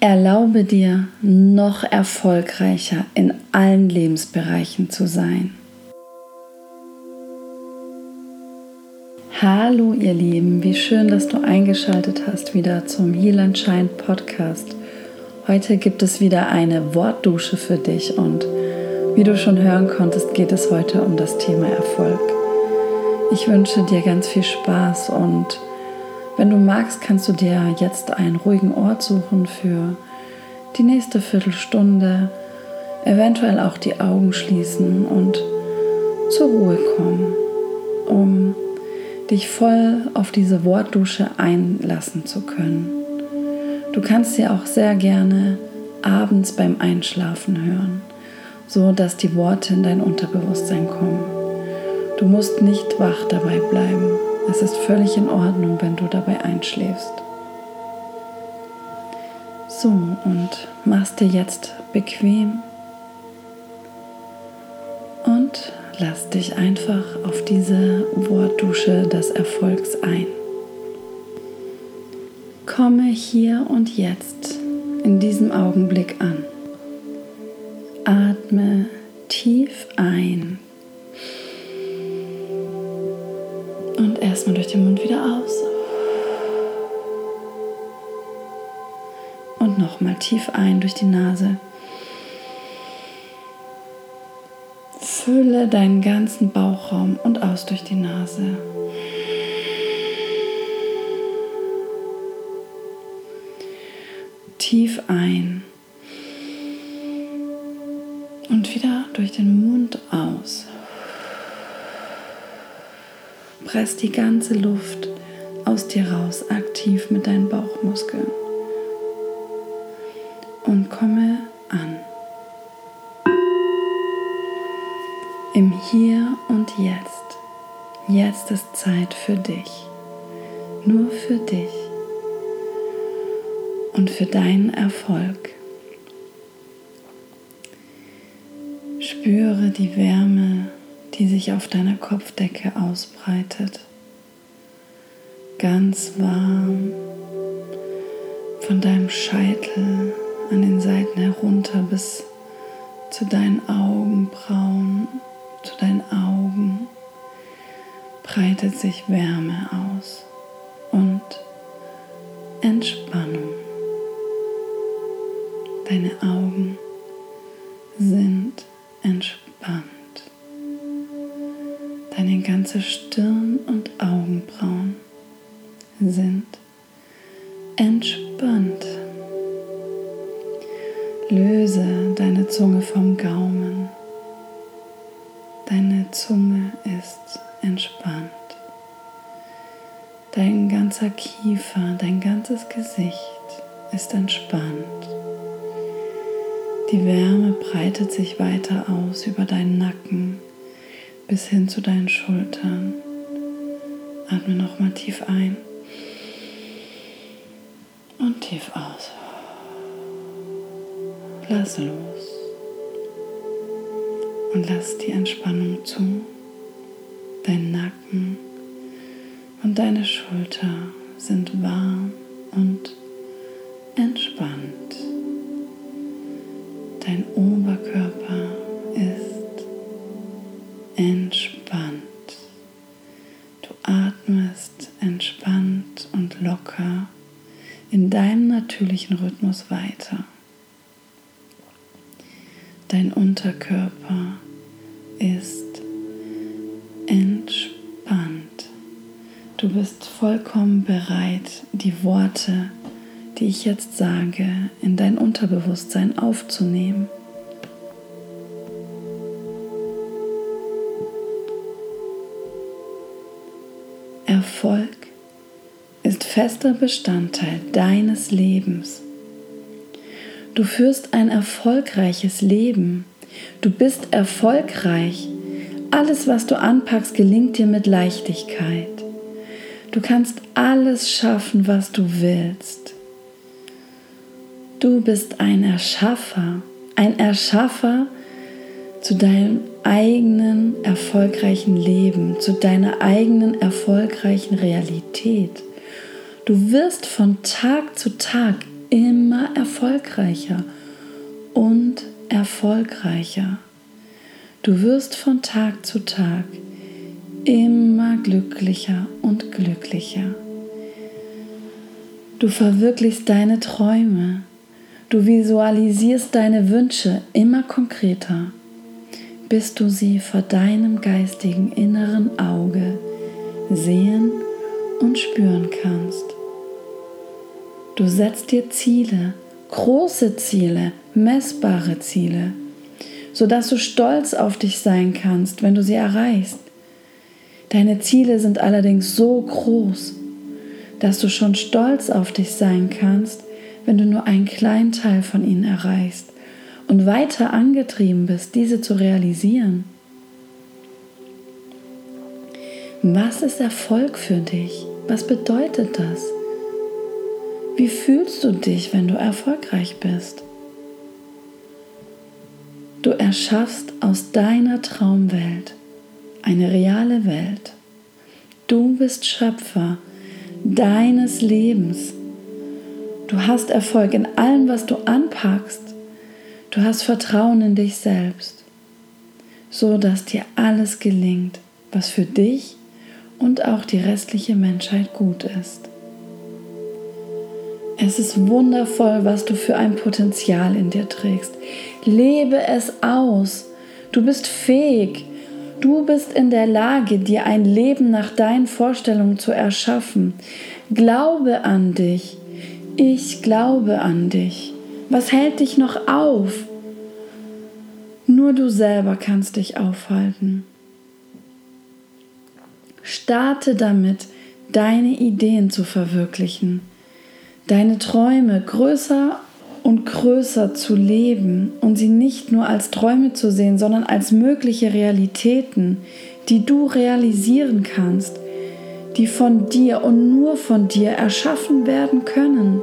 Erlaube dir, noch erfolgreicher in allen Lebensbereichen zu sein. Hallo ihr Lieben, wie schön, dass du eingeschaltet hast wieder zum Heal and Shine Podcast. Heute gibt es wieder eine Wortdusche für dich und wie du schon hören konntest, geht es heute um das Thema Erfolg. Ich wünsche dir ganz viel Spaß und wenn du magst, kannst du dir jetzt einen ruhigen Ort suchen für die nächste Viertelstunde, eventuell auch die Augen schließen und zur Ruhe kommen, um dich voll auf diese Wortdusche einlassen zu können. Du kannst sie auch sehr gerne abends beim Einschlafen hören, so dass die Worte in dein Unterbewusstsein kommen. Du musst nicht wach dabei bleiben. Es ist völlig in Ordnung, wenn du dabei einschläfst. So, und machst dir jetzt bequem und lass dich einfach auf diese Wortdusche des Erfolgs ein. Komme hier und jetzt in diesem Augenblick an. Atme tief ein Und erstmal durch den Mund wieder aus. Und nochmal tief ein durch die Nase. Fülle deinen ganzen Bauchraum und aus durch die Nase. Tief ein und wieder durch den Mund aus. Press die ganze Luft aus dir raus, aktiv mit deinen Bauchmuskeln. Und komme an. Im Hier und Jetzt. Jetzt ist Zeit für dich. Nur für dich. Und für deinen Erfolg. Spüre die Wärme die sich auf deiner Kopfdecke ausbreitet. Ganz warm von deinem Scheitel an den Seiten herunter bis zu deinen Augenbrauen, zu deinen Augen breitet sich Wärme aus und Entspannung. Deine Augen sind Atme nochmal tief ein und tief aus. Lass los und lass die Entspannung zu. Dein Nacken und deine Schulter sind warm und entspannt. Dein Oberkörper locker in deinem natürlichen Rhythmus weiter. Dein Unterkörper ist entspannt. Du bist vollkommen bereit, die Worte, die ich jetzt sage, in dein Unterbewusstsein aufzunehmen. Erfolg fester Bestandteil deines Lebens. Du führst ein erfolgreiches Leben. Du bist erfolgreich. Alles, was du anpackst, gelingt dir mit Leichtigkeit. Du kannst alles schaffen, was du willst. Du bist ein Erschaffer, ein Erschaffer zu deinem eigenen erfolgreichen Leben, zu deiner eigenen erfolgreichen Realität. Du wirst von Tag zu Tag immer erfolgreicher und erfolgreicher. Du wirst von Tag zu Tag immer glücklicher und glücklicher. Du verwirklichst deine Träume. Du visualisierst deine Wünsche immer konkreter, bis du sie vor deinem geistigen inneren Auge sehen und spüren kannst. Du setzt dir Ziele, große Ziele, messbare Ziele, sodass du stolz auf dich sein kannst, wenn du sie erreichst. Deine Ziele sind allerdings so groß, dass du schon stolz auf dich sein kannst, wenn du nur einen kleinen Teil von ihnen erreichst und weiter angetrieben bist, diese zu realisieren. Was ist Erfolg für dich? Was bedeutet das? Wie fühlst du dich, wenn du erfolgreich bist? Du erschaffst aus deiner Traumwelt eine reale Welt. Du bist Schöpfer deines Lebens. Du hast Erfolg in allem, was du anpackst. Du hast Vertrauen in dich selbst, so dass dir alles gelingt, was für dich und auch die restliche Menschheit gut ist. Es ist wundervoll, was du für ein Potenzial in dir trägst. Lebe es aus. Du bist fähig, Du bist in der Lage, dir ein Leben nach deinen Vorstellungen zu erschaffen. Glaube an dich. Ich glaube an dich. Was hält dich noch auf? Nur du selber kannst dich aufhalten. Starte damit, deine Ideen zu verwirklichen, deine Träume größer und größer zu leben und sie nicht nur als Träume zu sehen, sondern als mögliche Realitäten, die du realisieren kannst, die von dir und nur von dir erschaffen werden können.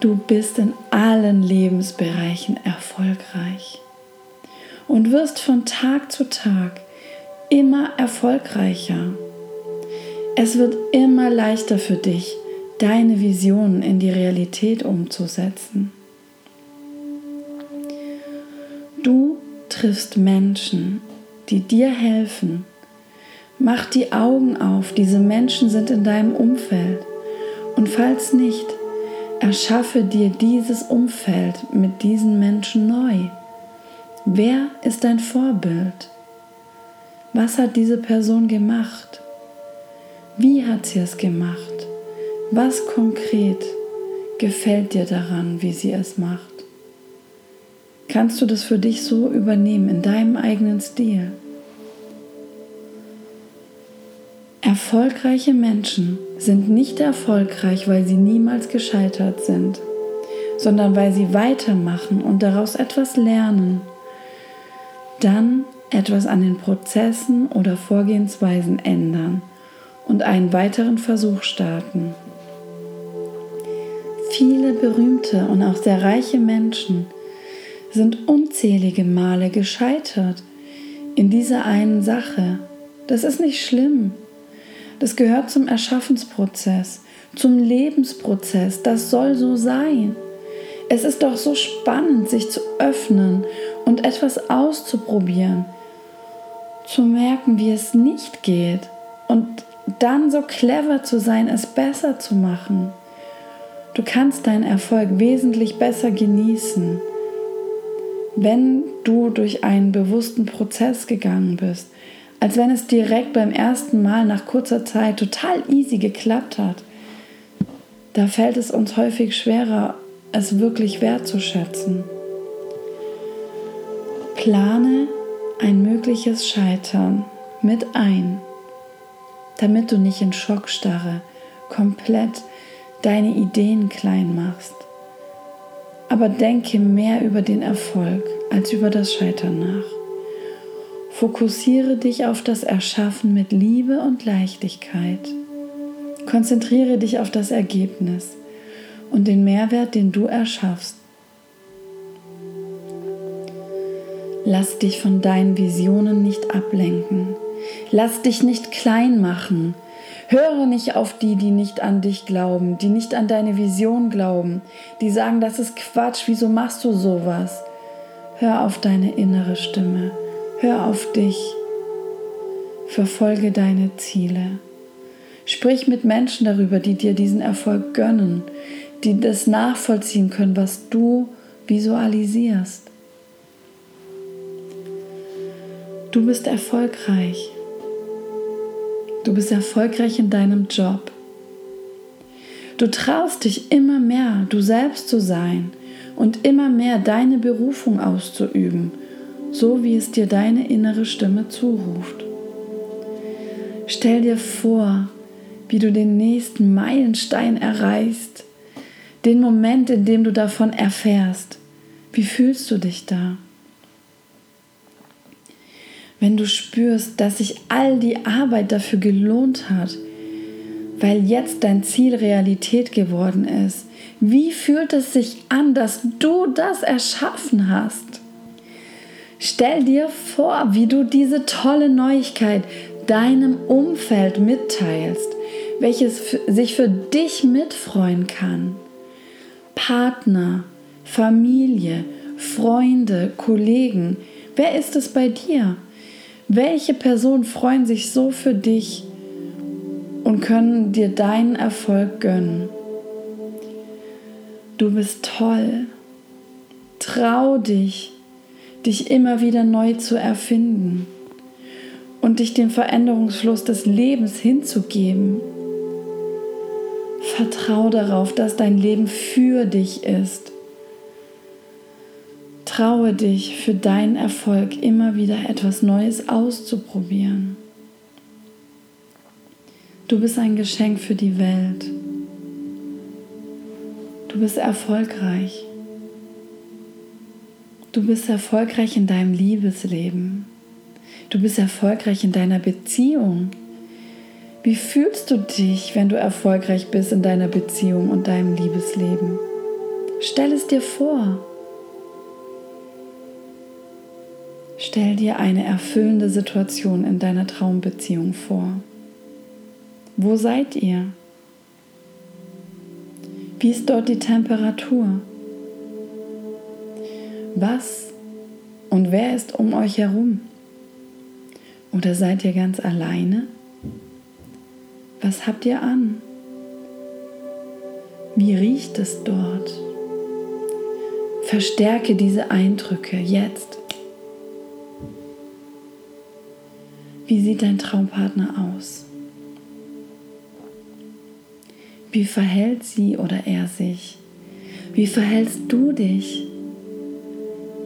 Du bist in allen Lebensbereichen erfolgreich und wirst von Tag zu Tag immer erfolgreicher. Es wird immer leichter für dich, deine Visionen in die Realität umzusetzen. Du triffst Menschen, die dir helfen. Mach die Augen auf, diese Menschen sind in deinem Umfeld. Und falls nicht, erschaffe dir dieses Umfeld mit diesen Menschen neu. Wer ist dein Vorbild? Was hat diese Person gemacht? Wie hat sie es gemacht? Was konkret gefällt dir daran, wie sie es macht? Kannst du das für dich so übernehmen in deinem eigenen Stil? Erfolgreiche Menschen sind nicht erfolgreich, weil sie niemals gescheitert sind, sondern weil sie weitermachen und daraus etwas lernen. Dann etwas an den Prozessen oder Vorgehensweisen ändern und einen weiteren Versuch starten. Viele berühmte und auch sehr reiche Menschen sind unzählige Male gescheitert in dieser einen Sache. Das ist nicht schlimm. Das gehört zum Erschaffensprozess, zum Lebensprozess. Das soll so sein. Es ist doch so spannend, sich zu öffnen und etwas auszuprobieren, zu merken, wie es nicht geht und dann so clever zu sein, es besser zu machen. Du kannst deinen Erfolg wesentlich besser genießen, wenn du durch einen bewussten Prozess gegangen bist, als wenn es direkt beim ersten Mal nach kurzer Zeit total easy geklappt hat. Da fällt es uns häufig schwerer, es wirklich wertzuschätzen. Plane ein mögliches Scheitern mit ein, damit du nicht in Schockstarre komplett deine Ideen klein machst. Aber denke mehr über den Erfolg als über das Scheitern nach. Fokussiere dich auf das Erschaffen mit Liebe und Leichtigkeit. Konzentriere dich auf das Ergebnis und den Mehrwert, den du erschaffst. Lass dich von deinen Visionen nicht ablenken. Lass dich nicht klein machen. Höre nicht auf die, die nicht an dich glauben, die nicht an deine Vision glauben, die sagen, das ist Quatsch, wieso machst du sowas? Hör auf deine innere Stimme, hör auf dich, verfolge deine Ziele. Sprich mit Menschen darüber, die dir diesen Erfolg gönnen, die das nachvollziehen können, was du visualisierst. Du bist erfolgreich. Du bist erfolgreich in deinem Job. Du traust dich immer mehr, du selbst zu sein und immer mehr deine Berufung auszuüben, so wie es dir deine innere Stimme zuruft. Stell dir vor, wie du den nächsten Meilenstein erreichst, den Moment, in dem du davon erfährst. Wie fühlst du dich da? Wenn du spürst, dass sich all die Arbeit dafür gelohnt hat, weil jetzt dein Ziel Realität geworden ist. Wie fühlt es sich an, dass du das erschaffen hast? Stell dir vor, wie du diese tolle Neuigkeit deinem Umfeld mitteilst, welches sich für dich mitfreuen kann. Partner, Familie, Freunde, Kollegen, wer ist es bei dir? Welche Personen freuen sich so für dich und können dir deinen Erfolg gönnen? Du bist toll. Trau dich, dich immer wieder neu zu erfinden und dich dem Veränderungsfluss des Lebens hinzugeben. Vertrau darauf, dass dein Leben für dich ist Traue dich für deinen Erfolg immer wieder etwas Neues auszuprobieren. Du bist ein Geschenk für die Welt. Du bist erfolgreich. Du bist erfolgreich in deinem Liebesleben. Du bist erfolgreich in deiner Beziehung. Wie fühlst du dich, wenn du erfolgreich bist in deiner Beziehung und deinem Liebesleben? Stell es dir vor. Stell dir eine erfüllende Situation in deiner Traumbeziehung vor. Wo seid ihr? Wie ist dort die Temperatur? Was und wer ist um euch herum? Oder seid ihr ganz alleine? Was habt ihr an? Wie riecht es dort? Verstärke diese Eindrücke jetzt. Wie sieht dein Traumpartner aus? Wie verhält sie oder er sich? Wie verhältst du dich?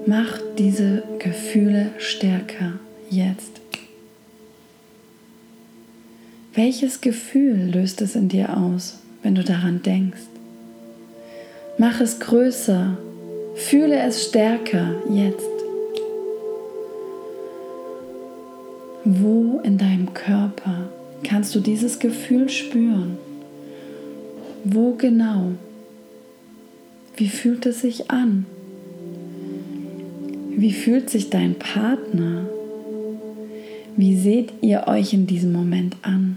Mach diese Gefühle stärker jetzt. Welches Gefühl löst es in dir aus, wenn du daran denkst? Mach es größer, fühle es stärker jetzt. Wo in deinem Körper kannst du dieses Gefühl spüren? Wo genau? Wie fühlt es sich an? Wie fühlt sich dein Partner? Wie seht ihr euch in diesem Moment an?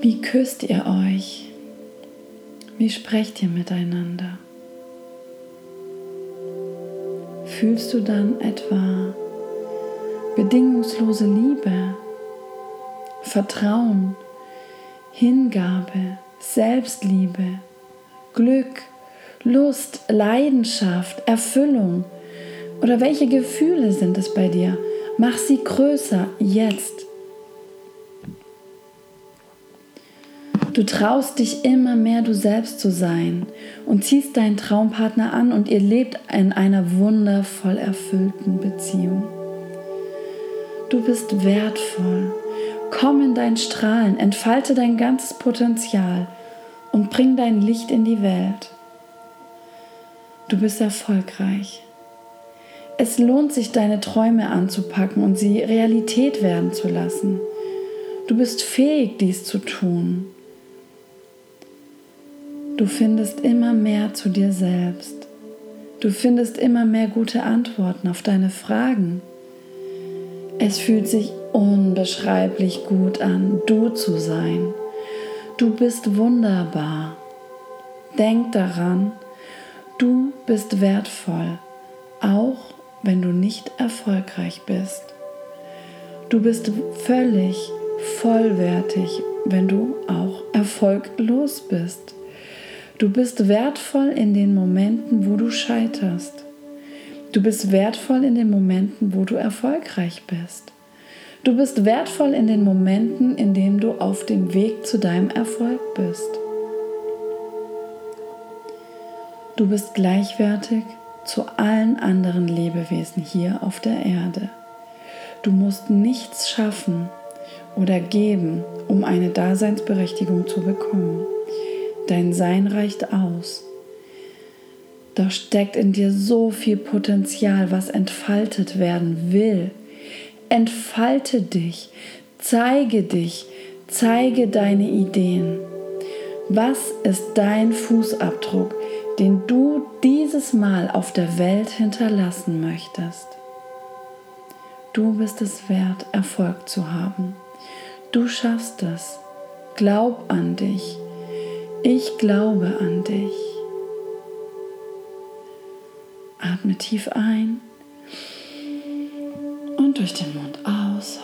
Wie küsst ihr euch? Wie sprecht ihr miteinander? Fühlst du dann etwa bedingungslose Liebe, Vertrauen, Hingabe, Selbstliebe, Glück, Lust, Leidenschaft, Erfüllung oder welche Gefühle sind es bei dir? Mach sie größer jetzt. Du traust dich immer mehr du selbst zu sein und ziehst deinen Traumpartner an und ihr lebt in einer wundervoll erfüllten Beziehung. Du bist wertvoll. Komm in dein Strahlen, entfalte dein ganzes Potenzial und bring dein Licht in die Welt. Du bist erfolgreich. Es lohnt sich, deine Träume anzupacken und sie Realität werden zu lassen. Du bist fähig, dies zu tun. Du findest immer mehr zu dir selbst. Du findest immer mehr gute Antworten auf deine Fragen. Es fühlt sich unbeschreiblich gut an, du zu sein. Du bist wunderbar. Denk daran, du bist wertvoll, auch wenn du nicht erfolgreich bist. Du bist völlig vollwertig, wenn du auch erfolglos bist. Du bist wertvoll in den Momenten, wo du scheiterst. Du bist wertvoll in den Momenten, wo du erfolgreich bist. Du bist wertvoll in den Momenten, in denen du auf dem Weg zu deinem Erfolg bist. Du bist gleichwertig zu allen anderen Lebewesen hier auf der Erde. Du musst nichts schaffen oder geben, um eine Daseinsberechtigung zu bekommen. Dein Sein reicht aus. Doch steckt in dir so viel Potenzial, was entfaltet werden will. Entfalte dich, zeige dich, zeige deine Ideen. Was ist dein Fußabdruck, den du dieses Mal auf der Welt hinterlassen möchtest? Du bist es wert, Erfolg zu haben. Du schaffst es. Glaub an dich. Ich glaube an dich. Atme tief ein und durch den Mund aus.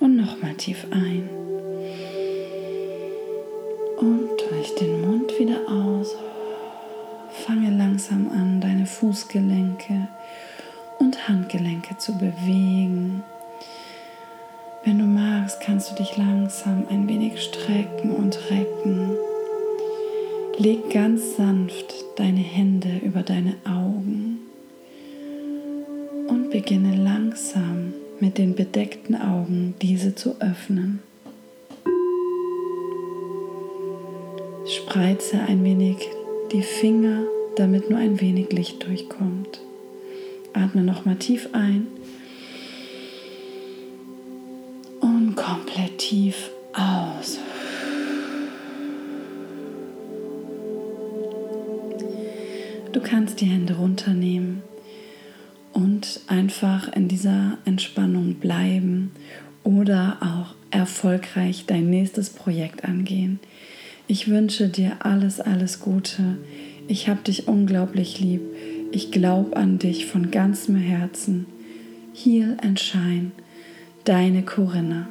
Und nochmal tief ein. Und durch den Mund wieder aus. Fange langsam an, deine Fußgelenke und Handgelenke zu bewegen. Wenn du magst, kannst du dich langsam ein wenig strecken und recken. Leg ganz sanft deine Hände über deine Augen und beginne langsam mit den bedeckten Augen diese zu öffnen. Spreize ein wenig die Finger, damit nur ein wenig Licht durchkommt. Atme nochmal tief ein und komplett tief aus. Du kannst die Hände runternehmen und einfach in dieser Entspannung bleiben oder auch erfolgreich dein nächstes Projekt angehen. Ich wünsche dir alles, alles Gute. Ich habe dich unglaublich lieb. Ich glaube an dich von ganzem Herzen. Heal and Shine, deine Corinna.